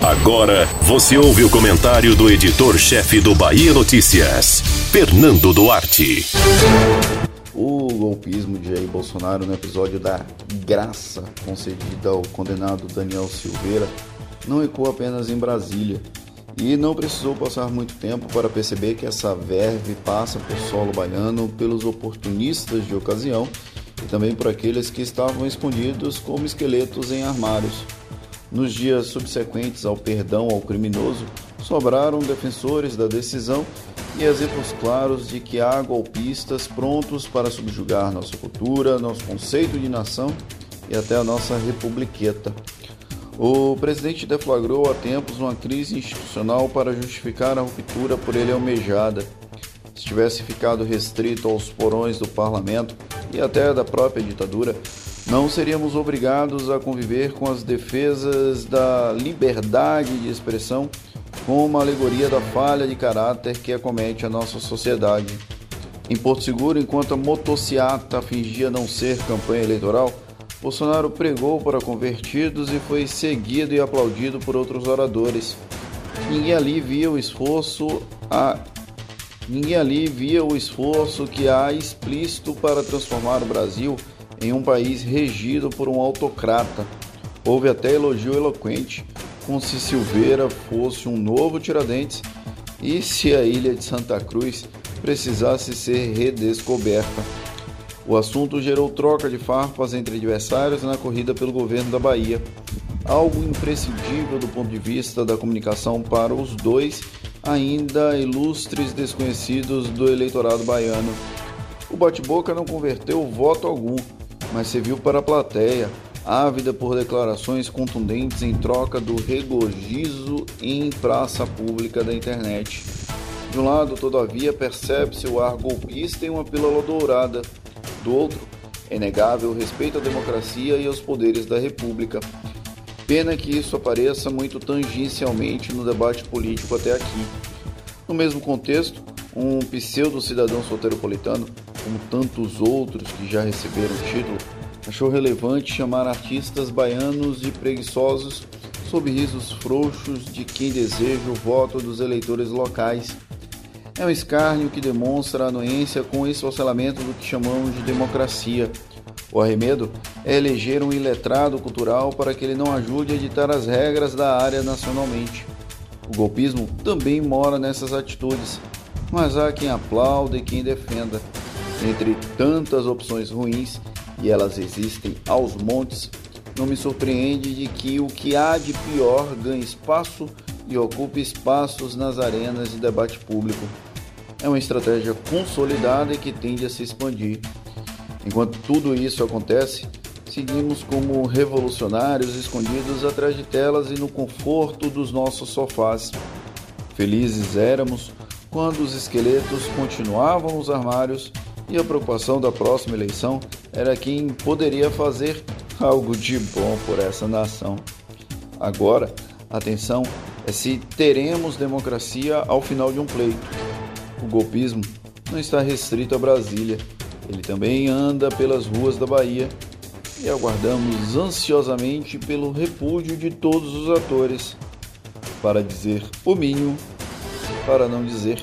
Agora você ouve o comentário do editor-chefe do Bahia Notícias, Fernando Duarte. O golpismo de Jair Bolsonaro no episódio da graça concedida ao condenado Daniel Silveira não ecoa apenas em Brasília. E não precisou passar muito tempo para perceber que essa verve passa por solo baiano pelos oportunistas de ocasião e também por aqueles que estavam escondidos como esqueletos em armários. Nos dias subsequentes ao perdão ao criminoso, sobraram defensores da decisão e exemplos claros de que há golpistas prontos para subjugar nossa cultura, nosso conceito de nação e até a nossa republiqueta. O presidente deflagrou há tempos uma crise institucional para justificar a ruptura por ele almejada. Se tivesse ficado restrito aos porões do parlamento e até da própria ditadura, não seríamos obrigados a conviver com as defesas da liberdade de expressão como uma alegoria da falha de caráter que acomete a nossa sociedade. Em Porto Seguro, enquanto a motociata fingia não ser campanha eleitoral, Bolsonaro pregou para convertidos e foi seguido e aplaudido por outros oradores. Ninguém ali via o esforço a Ninguém ali via o esforço que há explícito para transformar o Brasil em um país regido por um autocrata. Houve até elogio eloquente, como se Silveira fosse um novo Tiradentes e se a ilha de Santa Cruz precisasse ser redescoberta. O assunto gerou troca de farpas entre adversários na corrida pelo governo da Bahia, algo imprescindível do ponto de vista da comunicação para os dois ainda ilustres desconhecidos do eleitorado baiano. O bate-boca não converteu voto algum, mas serviu para a plateia, ávida por declarações contundentes em troca do regozijo em praça pública da internet. De um lado, todavia, percebe-se o ar golpista em uma pílula dourada. Do outro, é negável o respeito à democracia e aos poderes da República. Pena que isso apareça muito tangencialmente no debate político até aqui. No mesmo contexto, um pseudo-cidadão soteropolitano como tantos outros que já receberam o título, achou relevante chamar artistas baianos de preguiçosos sob risos frouxos de quem deseja o voto dos eleitores locais. É um escárnio que demonstra a anuência com o esfacelamento do que chamamos de democracia. O arremedo é eleger um iletrado cultural para que ele não ajude a editar as regras da área nacionalmente. O golpismo também mora nessas atitudes, mas há quem aplaude e quem defenda. Entre tantas opções ruins, e elas existem aos montes, não me surpreende de que o que há de pior ganhe espaço e ocupe espaços nas arenas de debate público. É uma estratégia consolidada e que tende a se expandir. Enquanto tudo isso acontece, seguimos como revolucionários escondidos atrás de telas e no conforto dos nossos sofás. Felizes éramos quando os esqueletos continuavam nos armários e a preocupação da próxima eleição era quem poderia fazer algo de bom por essa nação. Agora, atenção é se teremos democracia ao final de um pleito. O golpismo não está restrito a Brasília, ele também anda pelas ruas da Bahia e aguardamos ansiosamente pelo repúdio de todos os atores, para dizer o mínimo, para não dizer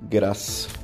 graça.